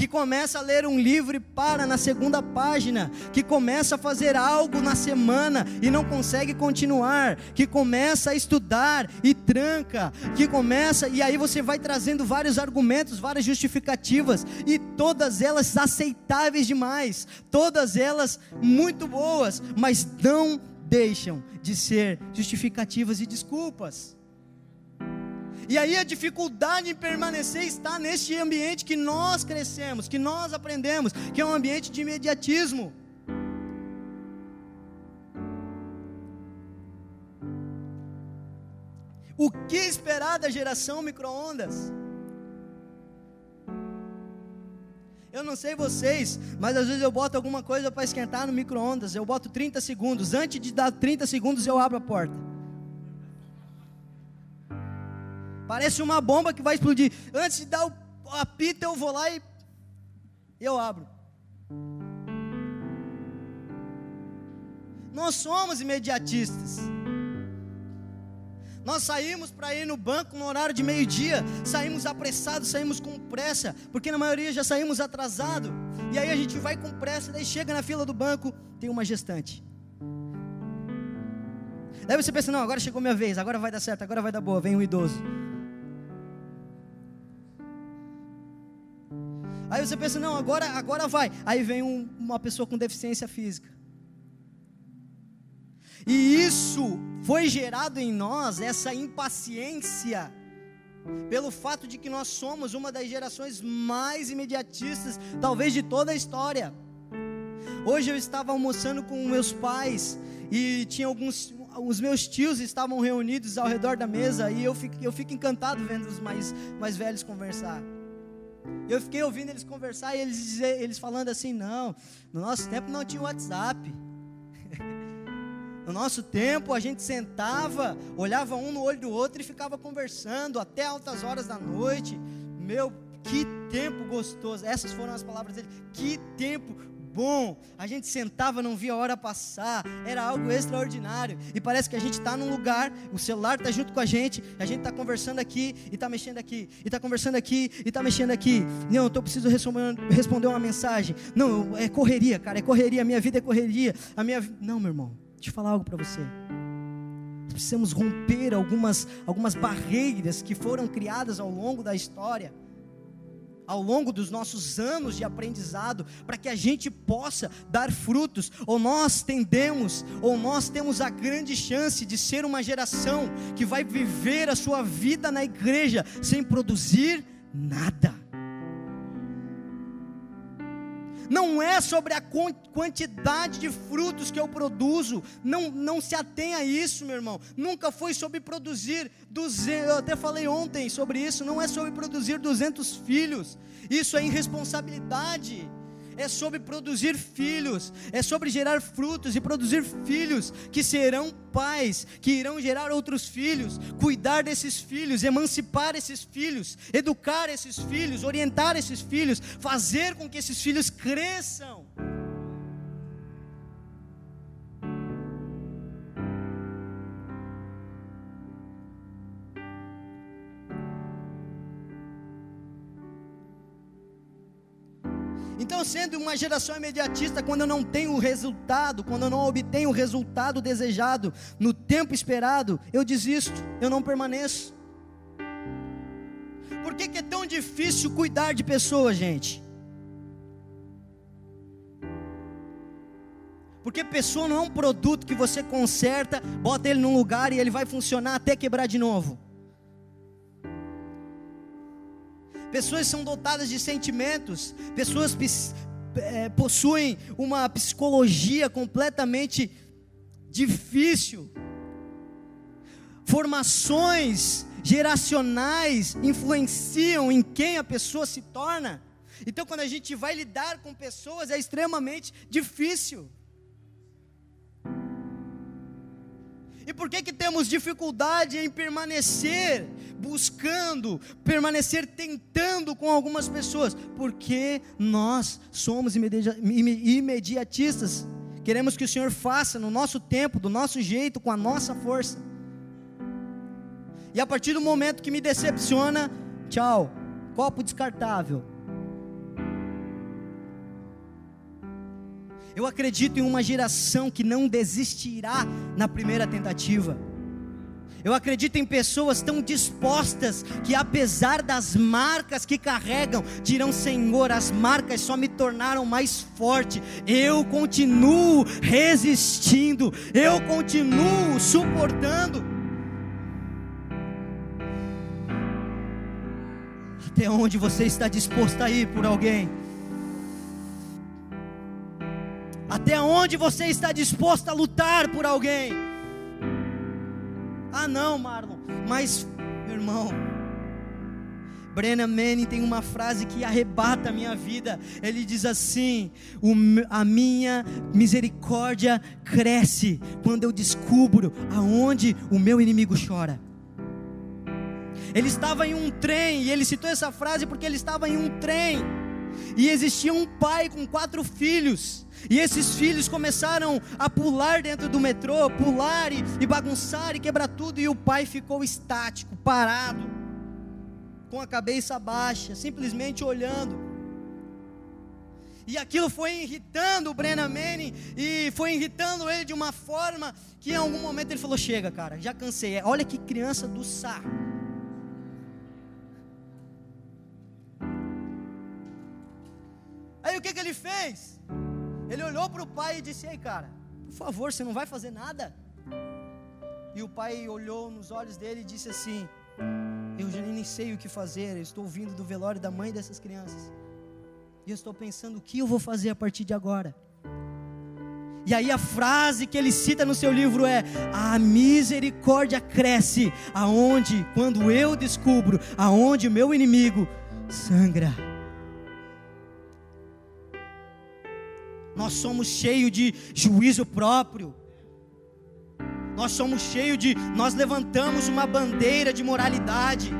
que começa a ler um livro e para na segunda página, que começa a fazer algo na semana e não consegue continuar, que começa a estudar e tranca, que começa e aí você vai trazendo vários argumentos, várias justificativas e todas elas aceitáveis demais, todas elas muito boas, mas não deixam de ser justificativas e desculpas. E aí a dificuldade em permanecer está neste ambiente que nós crescemos, que nós aprendemos, que é um ambiente de imediatismo. O que esperar da geração microondas? Eu não sei vocês, mas às vezes eu boto alguma coisa para esquentar no micro-ondas. Eu boto 30 segundos. Antes de dar 30 segundos, eu abro a porta. Parece uma bomba que vai explodir. Antes de dar o apito, eu vou lá e eu abro. Nós somos imediatistas. Nós saímos para ir no banco no horário de meio-dia, saímos apressados, saímos com pressa, porque na maioria já saímos atrasado. E aí a gente vai com pressa, daí chega na fila do banco, tem uma gestante. Daí você pensa, não, agora chegou minha vez, agora vai dar certo, agora vai dar boa, vem um idoso. Aí você pensa, não, agora, agora vai. Aí vem um, uma pessoa com deficiência física. E isso foi gerado em nós, essa impaciência, pelo fato de que nós somos uma das gerações mais imediatistas, talvez de toda a história. Hoje eu estava almoçando com meus pais e tinha alguns, os meus tios estavam reunidos ao redor da mesa e eu fico, eu fico encantado vendo os mais, mais velhos conversar. Eu fiquei ouvindo eles conversar e eles, dizer, eles falando assim: não, no nosso tempo não tinha WhatsApp. No nosso tempo a gente sentava, olhava um no olho do outro e ficava conversando até altas horas da noite. Meu, que tempo gostoso. Essas foram as palavras dele. Que tempo bom, a gente sentava, não via a hora passar, era algo extraordinário. E parece que a gente está num lugar, o celular está junto com a gente, a gente está conversando aqui e está mexendo aqui, e está conversando aqui e está mexendo aqui. Não, eu estou preciso responder uma mensagem. Não, é correria, cara, é correria, a minha vida é correria. A minha Não, meu irmão, deixa eu falar algo para você. Precisamos romper algumas, algumas barreiras que foram criadas ao longo da história ao longo dos nossos anos de aprendizado, para que a gente possa dar frutos, ou nós tendemos, ou nós temos a grande chance de ser uma geração que vai viver a sua vida na igreja sem produzir nada. Não é sobre a quantidade de frutos que eu produzo, não, não se atenha a isso, meu irmão, nunca foi sobre produzir 200, eu até falei ontem sobre isso, não é sobre produzir 200 filhos, isso é irresponsabilidade, é sobre produzir filhos, é sobre gerar frutos e produzir filhos que serão pais, que irão gerar outros filhos, cuidar desses filhos, emancipar esses filhos, educar esses filhos, orientar esses filhos, fazer com que esses filhos cresçam. Então, sendo uma geração imediatista, quando eu não tenho o resultado, quando eu não obtenho o resultado desejado no tempo esperado, eu desisto, eu não permaneço. Por que, que é tão difícil cuidar de pessoas, gente? Porque pessoa não é um produto que você conserta, bota ele num lugar e ele vai funcionar até quebrar de novo. Pessoas são dotadas de sentimentos, pessoas é, possuem uma psicologia completamente difícil. Formações geracionais influenciam em quem a pessoa se torna. Então, quando a gente vai lidar com pessoas, é extremamente difícil. E por que que temos dificuldade em permanecer buscando, permanecer tentando com algumas pessoas? Porque nós somos imediatistas. Queremos que o Senhor faça no nosso tempo, do nosso jeito, com a nossa força. E a partir do momento que me decepciona, tchau, copo descartável. Eu acredito em uma geração que não desistirá na primeira tentativa. Eu acredito em pessoas tão dispostas que, apesar das marcas que carregam, dirão: Senhor, as marcas só me tornaram mais forte. Eu continuo resistindo, eu continuo suportando. Até onde você está disposto a ir por alguém? Até onde você está disposto a lutar por alguém? Ah, não, Marlon, mas, meu irmão, Brennan Manning tem uma frase que arrebata a minha vida. Ele diz assim: A minha misericórdia cresce quando eu descubro aonde o meu inimigo chora. Ele estava em um trem, e ele citou essa frase porque ele estava em um trem, e existia um pai com quatro filhos. E esses filhos começaram a pular dentro do metrô, pular e, e bagunçar e quebrar tudo, e o pai ficou estático, parado, com a cabeça baixa, simplesmente olhando. E aquilo foi irritando o Brennan Manning e foi irritando ele de uma forma que em algum momento ele falou: Chega, cara, já cansei. Olha que criança do saco. Aí o que, que ele fez? Ele olhou para o pai e disse: Ei, cara, por favor, você não vai fazer nada? E o pai olhou nos olhos dele e disse assim: Eu já nem sei o que fazer, eu estou vindo do velório da mãe dessas crianças. E eu estou pensando o que eu vou fazer a partir de agora. E aí a frase que ele cita no seu livro é: A misericórdia cresce aonde, quando eu descubro aonde o meu inimigo sangra. Nós somos cheios de juízo próprio. Nós somos cheios de. Nós levantamos uma bandeira de moralidade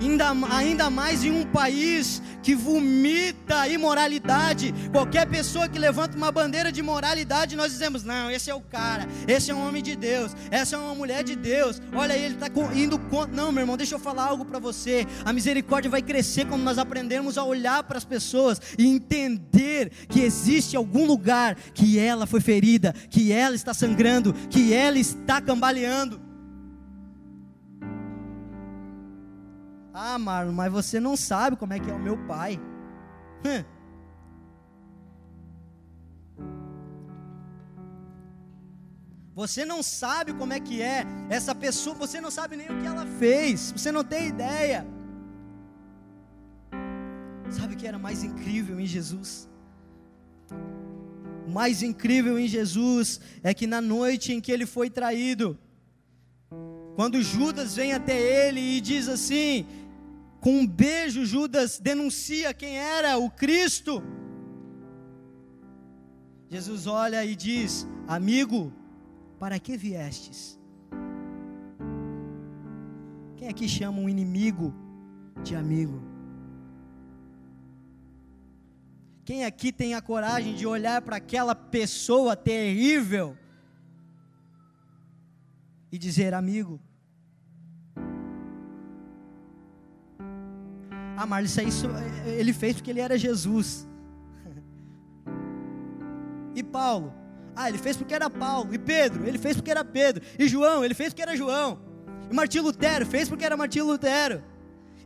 ainda, ainda mais em um país que vomita imoralidade. Qualquer pessoa que levanta uma bandeira de moralidade, nós dizemos: não, esse é o cara, esse é um homem de Deus, essa é uma mulher de Deus. Olha, ele está indo contra. Não, meu irmão, deixa eu falar algo para você. A misericórdia vai crescer quando nós aprendermos a olhar para as pessoas e entender que existe algum lugar que ela foi ferida, que ela está sangrando, que ela está cambaleando. Ah, Marlon, mas você não sabe como é que é o meu pai. Hum. Você não sabe como é que é essa pessoa, você não sabe nem o que ela fez, você não tem ideia. Sabe o que era mais incrível em Jesus? O mais incrível em Jesus é que na noite em que ele foi traído, quando Judas vem até ele e diz assim: com um beijo, Judas denuncia quem era o Cristo. Jesus olha e diz: Amigo, para que viestes? Quem aqui chama um inimigo de amigo? Quem aqui tem a coragem de olhar para aquela pessoa terrível e dizer: Amigo, Ah, Marlon, isso aí ele fez porque ele era Jesus. e Paulo? Ah, ele fez porque era Paulo. E Pedro? Ele fez porque era Pedro. E João? Ele fez porque era João. E Martinho Lutero? Fez porque era Martinho Lutero.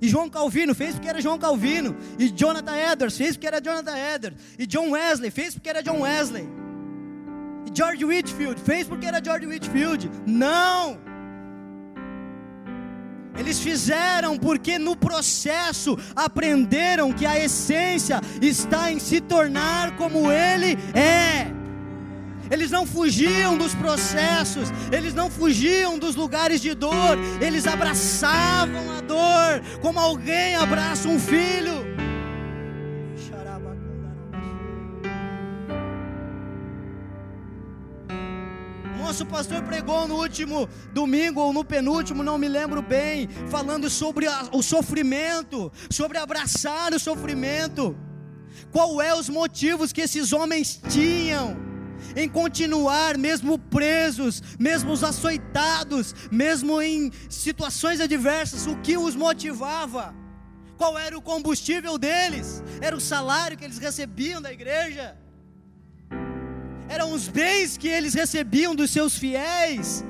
E João Calvino fez porque era João Calvino. E Jonathan Edwards fez porque era Jonathan Edwards. E John Wesley fez porque era John Wesley. E George Whitfield fez porque era George Whitfield. Não! Eles fizeram porque no processo aprenderam que a essência está em se tornar como Ele é. Eles não fugiam dos processos, eles não fugiam dos lugares de dor, eles abraçavam a dor como alguém abraça um filho. Nosso pastor pregou no último domingo ou no penúltimo, não me lembro bem, falando sobre a, o sofrimento, sobre abraçar o sofrimento. Qual é os motivos que esses homens tinham? em continuar, mesmo presos, mesmo açoitados, mesmo em situações adversas, o que os motivava? Qual era o combustível deles? Era o salário que eles recebiam da igreja? Eram os bens que eles recebiam dos seus fiéis?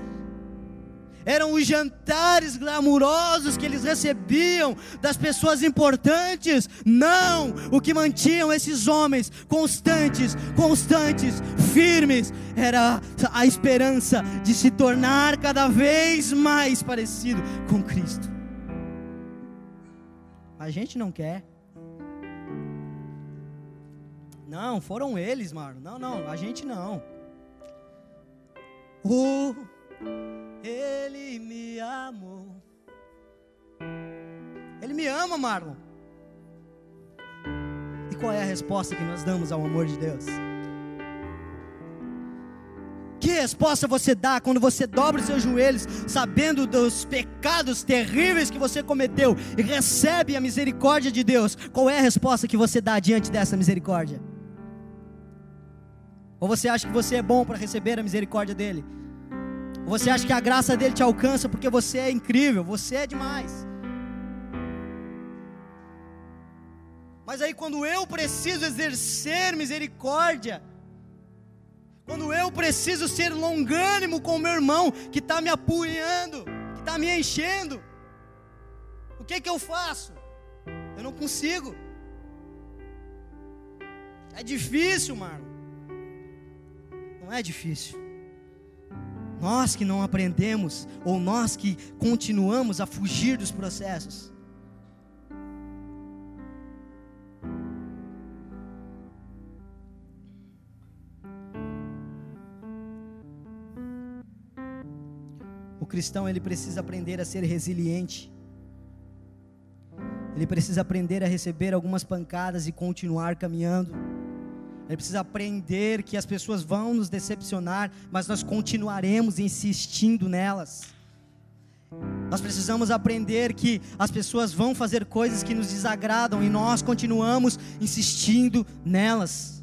eram os jantares glamurosos que eles recebiam das pessoas importantes. Não, o que mantinham esses homens constantes, constantes, firmes, era a esperança de se tornar cada vez mais parecido com Cristo. A gente não quer. Não, foram eles, mano. Não, não, a gente não. O ele me amou. Ele me ama, Marlon. E qual é a resposta que nós damos ao amor de Deus? Que resposta você dá quando você dobra os seus joelhos, sabendo dos pecados terríveis que você cometeu e recebe a misericórdia de Deus? Qual é a resposta que você dá diante dessa misericórdia? Ou você acha que você é bom para receber a misericórdia dele? Você acha que a graça dele te alcança porque você é incrível, você é demais. Mas aí quando eu preciso exercer misericórdia, quando eu preciso ser longânimo com o meu irmão que está me apunhando, que está me enchendo, o que que eu faço? Eu não consigo. É difícil, mano. Não é difícil. Nós que não aprendemos, ou nós que continuamos a fugir dos processos. O cristão ele precisa aprender a ser resiliente. Ele precisa aprender a receber algumas pancadas e continuar caminhando. Ele precisa aprender que as pessoas vão nos decepcionar, mas nós continuaremos insistindo nelas. Nós precisamos aprender que as pessoas vão fazer coisas que nos desagradam e nós continuamos insistindo nelas.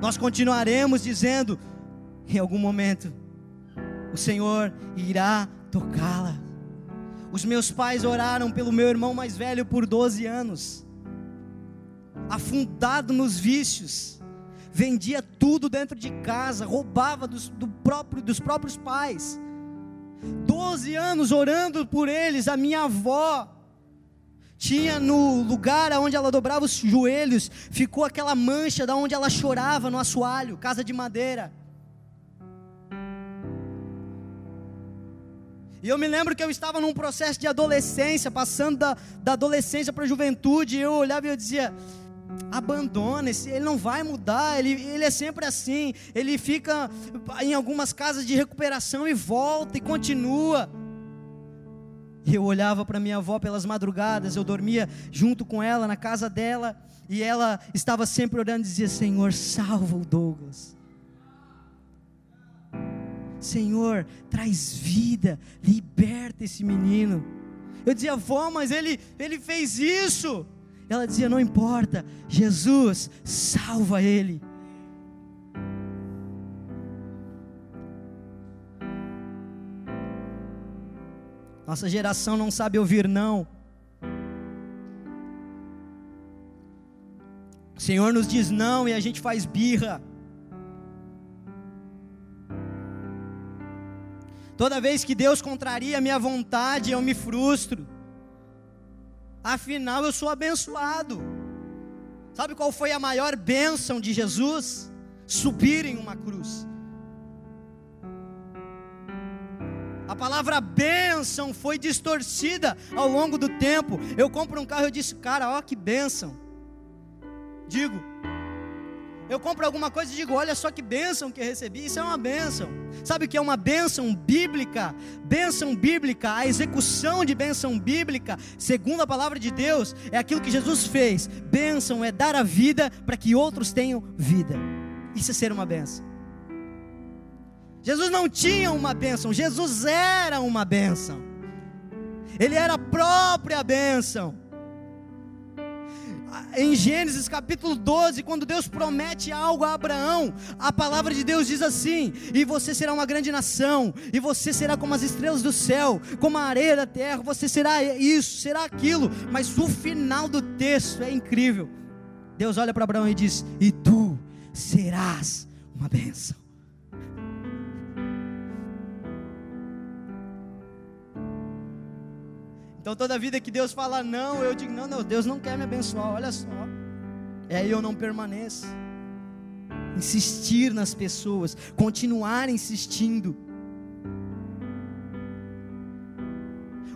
Nós continuaremos dizendo, em algum momento, o Senhor irá tocá-la. Os meus pais oraram pelo meu irmão mais velho por 12 anos afundado nos vícios, vendia tudo dentro de casa, roubava dos, do próprio, dos próprios pais. Doze anos orando por eles, a minha avó tinha no lugar onde ela dobrava os joelhos, ficou aquela mancha da onde ela chorava no assoalho, casa de madeira. E eu me lembro que eu estava num processo de adolescência, passando da, da adolescência para a juventude, e eu olhava e eu dizia: abandona, ele não vai mudar, ele, ele é sempre assim, ele fica em algumas casas de recuperação e volta e continua. E eu olhava para minha avó pelas madrugadas, eu dormia junto com ela na casa dela, e ela estava sempre orando e dizia: Senhor, salva o Douglas. Senhor, traz vida, liberta esse menino. Eu dizia, avó, mas ele, ele fez isso. Ela dizia: Não importa, Jesus salva ele. Nossa geração não sabe ouvir não. O Senhor nos diz não e a gente faz birra. Toda vez que Deus contraria a minha vontade, eu me frustro. Afinal, eu sou abençoado. Sabe qual foi a maior bênção de Jesus? Subir em uma cruz. A palavra bênção foi distorcida ao longo do tempo. Eu compro um carro e eu disse, cara, ó que bênção. Digo, eu compro alguma coisa e digo: olha só que bênção que recebi. Isso é uma bênção. Sabe o que é uma bênção bíblica? Bênção bíblica, a execução de bênção bíblica, segundo a palavra de Deus, é aquilo que Jesus fez. Bênção é dar a vida para que outros tenham vida. Isso é ser uma bênção. Jesus não tinha uma bênção, Jesus era uma bênção. Ele era a própria bênção em Gênesis capítulo 12, quando Deus promete algo a Abraão, a palavra de Deus diz assim: E você será uma grande nação, e você será como as estrelas do céu, como a areia da terra, você será isso, será aquilo. Mas o final do texto é incrível. Deus olha para Abraão e diz: E tu serás uma bênção. Então toda vida que Deus fala não, eu digo, não, não, Deus não quer me abençoar, olha só. E aí eu não permaneço. Insistir nas pessoas, continuar insistindo.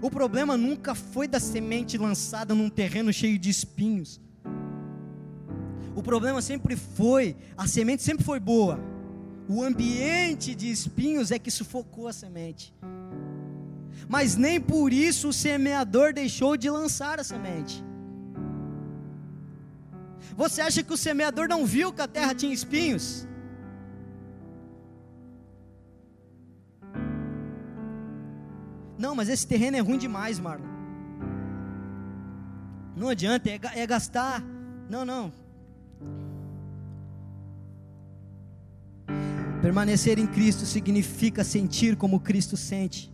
O problema nunca foi da semente lançada num terreno cheio de espinhos. O problema sempre foi, a semente sempre foi boa. O ambiente de espinhos é que sufocou a semente mas nem por isso o semeador deixou de lançar a semente. Você acha que o semeador não viu que a terra tinha espinhos? Não, mas esse terreno é ruim demais, Marlon. Não adianta, é, é gastar. Não, não. Permanecer em Cristo significa sentir como Cristo sente.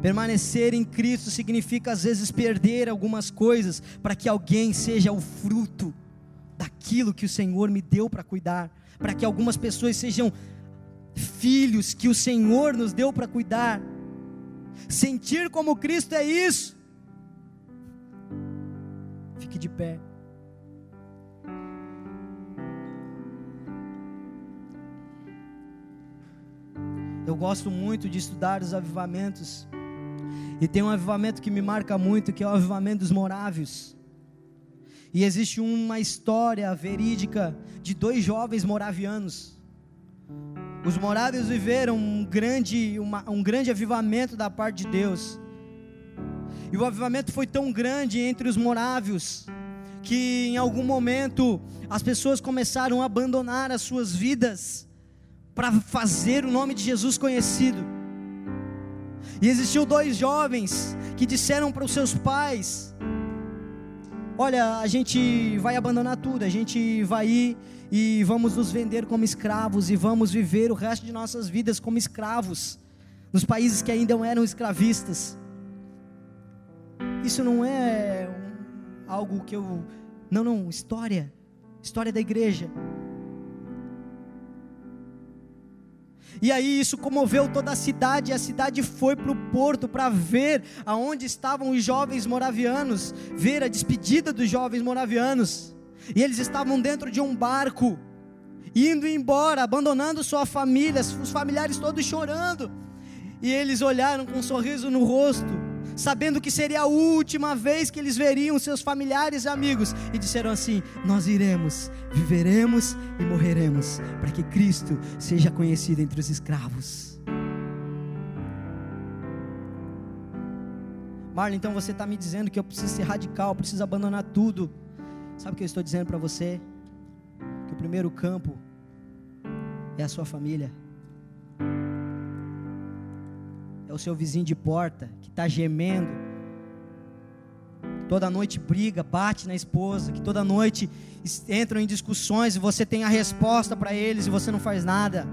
Permanecer em Cristo significa às vezes perder algumas coisas para que alguém seja o fruto daquilo que o Senhor me deu para cuidar, para que algumas pessoas sejam filhos que o Senhor nos deu para cuidar. Sentir como Cristo é isso. Fique de pé. Eu gosto muito de estudar os avivamentos e tem um avivamento que me marca muito, que é o avivamento dos morávios. E existe uma história verídica de dois jovens moravianos. Os morávios viveram um grande, uma, um grande avivamento da parte de Deus. E o avivamento foi tão grande entre os morávios que em algum momento as pessoas começaram a abandonar as suas vidas para fazer o nome de Jesus conhecido. E existiu dois jovens que disseram para os seus pais: Olha, a gente vai abandonar tudo, a gente vai ir e vamos nos vender como escravos e vamos viver o resto de nossas vidas como escravos nos países que ainda não eram escravistas. Isso não é algo que eu. Não, não, história. História da igreja. E aí isso comoveu toda a cidade, e a cidade foi para o porto para ver aonde estavam os jovens moravianos, ver a despedida dos jovens moravianos. E eles estavam dentro de um barco, indo embora, abandonando sua família, os familiares todos chorando. E eles olharam com um sorriso no rosto sabendo que seria a última vez que eles veriam seus familiares e amigos, e disseram assim: Nós iremos, viveremos e morreremos, para que Cristo seja conhecido entre os escravos. Marlon, então você está me dizendo que eu preciso ser radical, preciso abandonar tudo. Sabe o que eu estou dizendo para você? Que o primeiro campo é a sua família o seu vizinho de porta que está gemendo, toda noite briga, bate na esposa, que toda noite entram em discussões e você tem a resposta para eles e você não faz nada.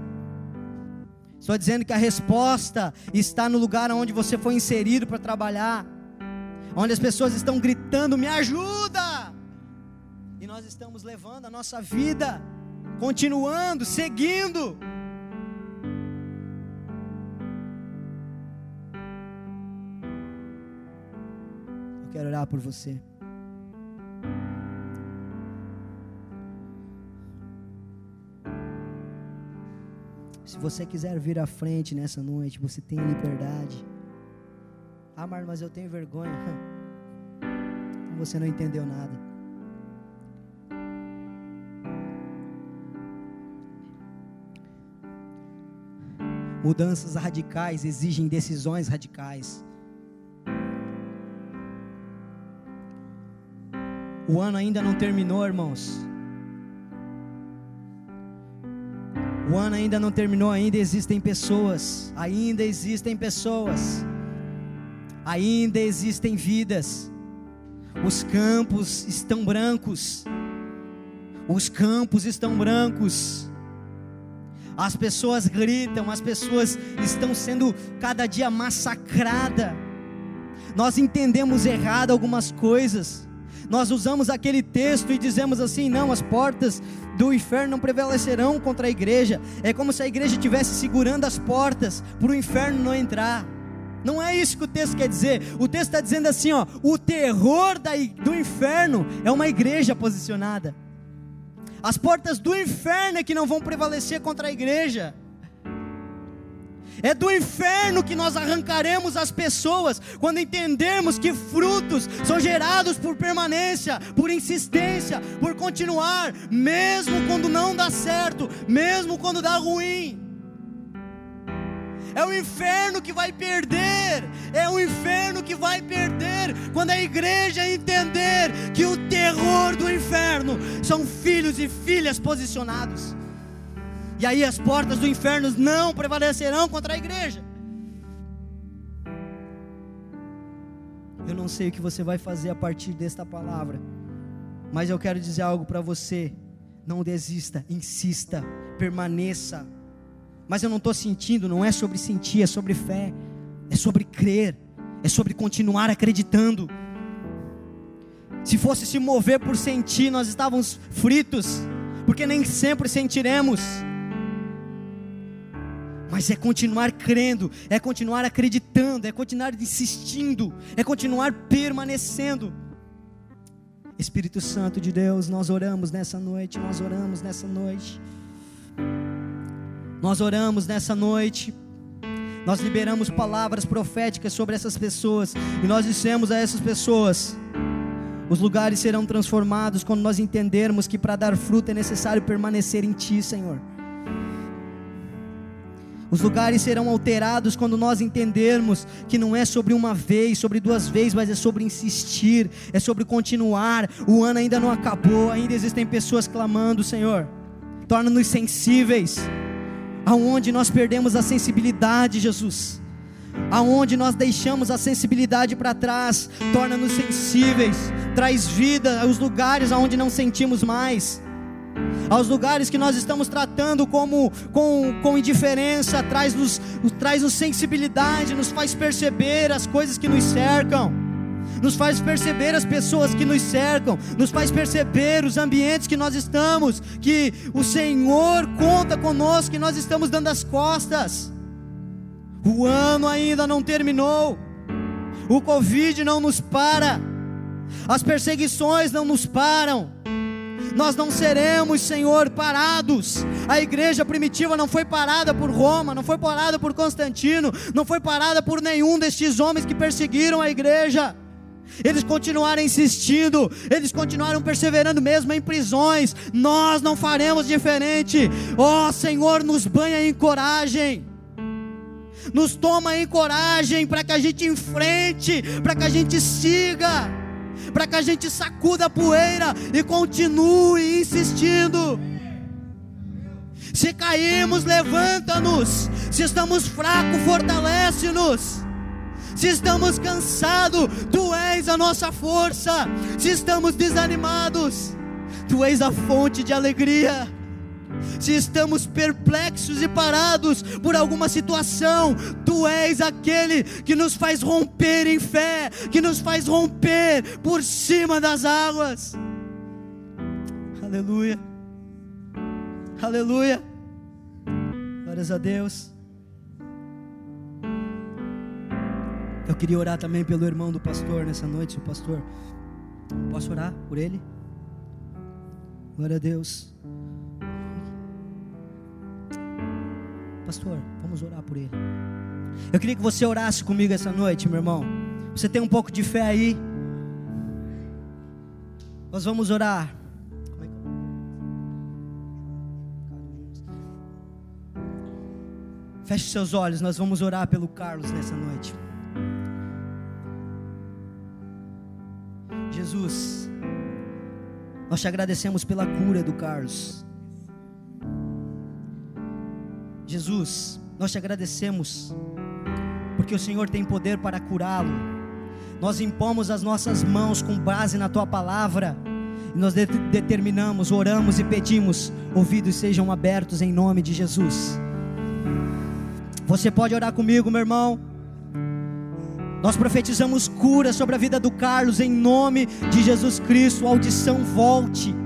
Estou dizendo que a resposta está no lugar onde você foi inserido para trabalhar, onde as pessoas estão gritando: me ajuda! nós estamos levando a nossa vida, continuando, seguindo. Orar por você. Se você quiser vir à frente nessa noite, você tem liberdade. Ah, mas eu tenho vergonha. Você não entendeu nada. Mudanças radicais exigem decisões radicais. O ano ainda não terminou, irmãos. O ano ainda não terminou, ainda existem pessoas, ainda existem pessoas, ainda existem vidas. Os campos estão brancos, os campos estão brancos. As pessoas gritam, as pessoas estão sendo cada dia massacradas. Nós entendemos errado algumas coisas. Nós usamos aquele texto e dizemos assim: não, as portas do inferno não prevalecerão contra a igreja. É como se a igreja estivesse segurando as portas para o inferno não entrar. Não é isso que o texto quer dizer. O texto está dizendo assim: ó, o terror da, do inferno é uma igreja posicionada. As portas do inferno é que não vão prevalecer contra a igreja. É do inferno que nós arrancaremos as pessoas quando entendermos que frutos são gerados por permanência, por insistência, por continuar, mesmo quando não dá certo, mesmo quando dá ruim. É o inferno que vai perder, é o inferno que vai perder quando a igreja entender que o terror do inferno são filhos e filhas posicionados e aí as portas do inferno não prevalecerão contra a igreja. Eu não sei o que você vai fazer a partir desta palavra, mas eu quero dizer algo para você. Não desista, insista, permaneça. Mas eu não estou sentindo, não é sobre sentir, é sobre fé, é sobre crer, é sobre continuar acreditando. Se fosse se mover por sentir, nós estávamos fritos, porque nem sempre sentiremos mas é continuar crendo, é continuar acreditando, é continuar insistindo, é continuar permanecendo. Espírito Santo de Deus, nós oramos nessa noite, nós oramos nessa noite. Nós oramos nessa noite. Nós liberamos palavras proféticas sobre essas pessoas e nós dissemos a essas pessoas: os lugares serão transformados quando nós entendermos que para dar fruto é necessário permanecer em Ti, Senhor. Os lugares serão alterados quando nós entendermos que não é sobre uma vez, sobre duas vezes, mas é sobre insistir, é sobre continuar. O ano ainda não acabou, ainda existem pessoas clamando, Senhor. Torna-nos sensíveis. Aonde nós perdemos a sensibilidade, Jesus. Aonde nós deixamos a sensibilidade para trás, torna-nos sensíveis, traz vida aos lugares aonde não sentimos mais aos lugares que nós estamos tratando como com, com indiferença, traz-nos traz -nos sensibilidade, nos faz perceber as coisas que nos cercam, nos faz perceber as pessoas que nos cercam, nos faz perceber os ambientes que nós estamos, que o Senhor conta conosco, que nós estamos dando as costas. O ano ainda não terminou, o Covid não nos para, as perseguições não nos param nós não seremos, Senhor, parados. A igreja primitiva não foi parada por Roma, não foi parada por Constantino, não foi parada por nenhum destes homens que perseguiram a igreja. Eles continuaram insistindo, eles continuaram perseverando mesmo em prisões. Nós não faremos diferente. Ó oh, Senhor, nos banha em coragem. Nos toma em coragem para que a gente enfrente, para que a gente siga para que a gente sacuda a poeira e continue insistindo. Se caímos, levanta-nos. Se estamos fracos, fortalece-nos. Se estamos cansados, tu és a nossa força. Se estamos desanimados, tu és a fonte de alegria se estamos perplexos e parados por alguma situação, tu és aquele que nos faz romper em fé, que nos faz romper por cima das águas. Aleluia. Aleluia. Glórias a Deus. Eu queria orar também pelo irmão do pastor nessa noite, o pastor. Posso orar por ele? Glória a Deus. Pastor, vamos orar por ele. Eu queria que você orasse comigo essa noite, meu irmão. Você tem um pouco de fé aí? Nós vamos orar. Feche seus olhos, nós vamos orar pelo Carlos nessa noite. Jesus, nós te agradecemos pela cura do Carlos. Jesus, nós te agradecemos porque o Senhor tem poder para curá-lo. Nós impomos as nossas mãos com base na tua palavra. E nós de determinamos, oramos e pedimos, ouvidos sejam abertos em nome de Jesus. Você pode orar comigo, meu irmão? Nós profetizamos cura sobre a vida do Carlos em nome de Jesus Cristo. Audição volte.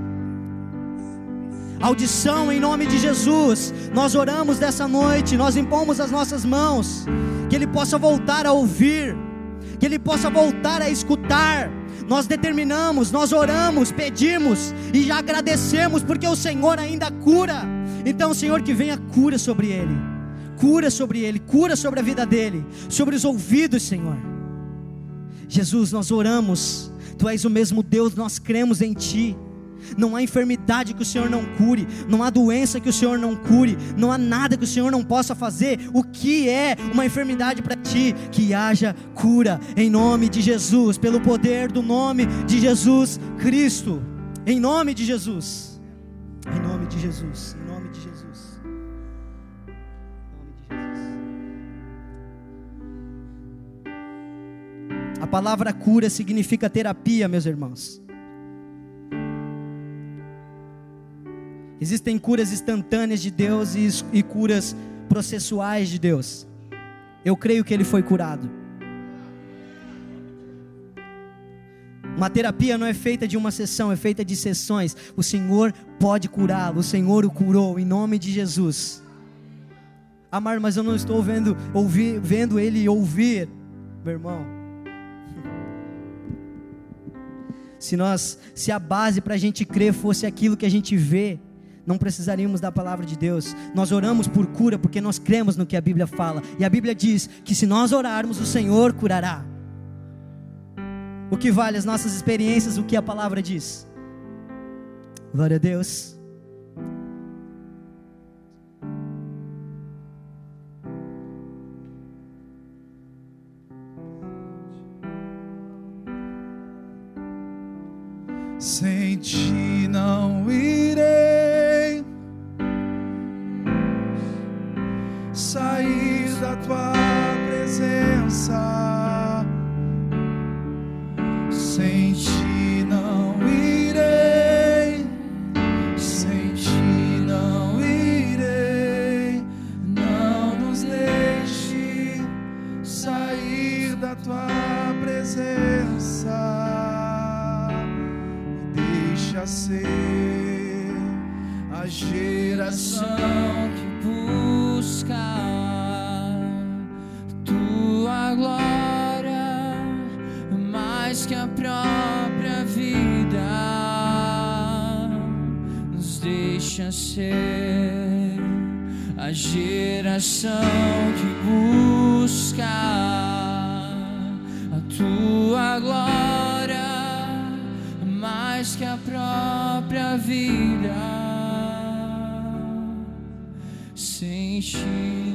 Audição em nome de Jesus. Nós oramos dessa noite, nós impomos as nossas mãos, que ele possa voltar a ouvir, que ele possa voltar a escutar. Nós determinamos, nós oramos, pedimos e já agradecemos porque o Senhor ainda cura. Então, Senhor, que venha cura sobre ele cura sobre ele, cura sobre a vida dele, sobre os ouvidos, Senhor. Jesus, nós oramos, Tu és o mesmo Deus, nós cremos em Ti. Não há enfermidade que o Senhor não cure, não há doença que o Senhor não cure, não há nada que o Senhor não possa fazer. O que é uma enfermidade para ti? Que haja cura em nome de Jesus, pelo poder do nome de Jesus Cristo. Em nome de Jesus. Em nome de Jesus. A palavra cura significa terapia, meus irmãos. Existem curas instantâneas de Deus e, e curas processuais de Deus. Eu creio que ele foi curado. Uma terapia não é feita de uma sessão, é feita de sessões. O Senhor pode curá-lo, o Senhor o curou em nome de Jesus. Amar, mas eu não estou vendo, ouvir, vendo ele ouvir, meu irmão. Se nós, se a base para a gente crer fosse aquilo que a gente vê, não precisaríamos da palavra de Deus. Nós oramos por cura porque nós cremos no que a Bíblia fala. E a Bíblia diz que se nós orarmos, o Senhor curará. O que vale as nossas experiências, o que a palavra diz. Glória a Deus. Sem ti deixa ser a geração que busca a tua glória mais que a própria vida. Sem ti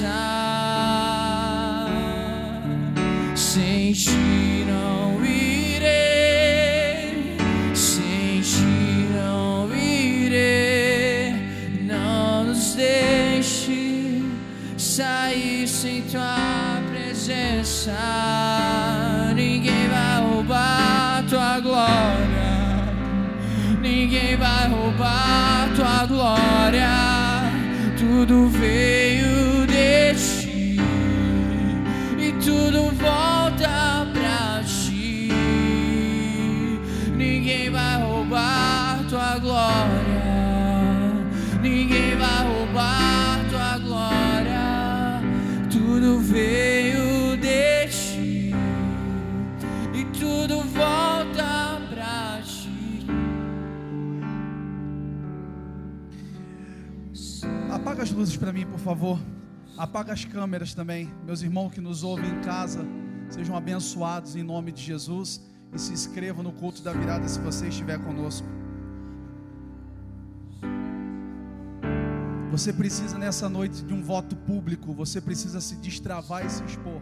presença. Sem ti não irei. sair sem tua presença. Ninguém vai roubar tua glória. Ninguém vai roubar tua glória. Tudo veio para mim, por favor. Apaga as câmeras também. Meus irmãos que nos ouvem em casa, sejam abençoados em nome de Jesus e se inscrevam no culto da virada se você estiver conosco. Você precisa nessa noite de um voto público, você precisa se destravar e se expor.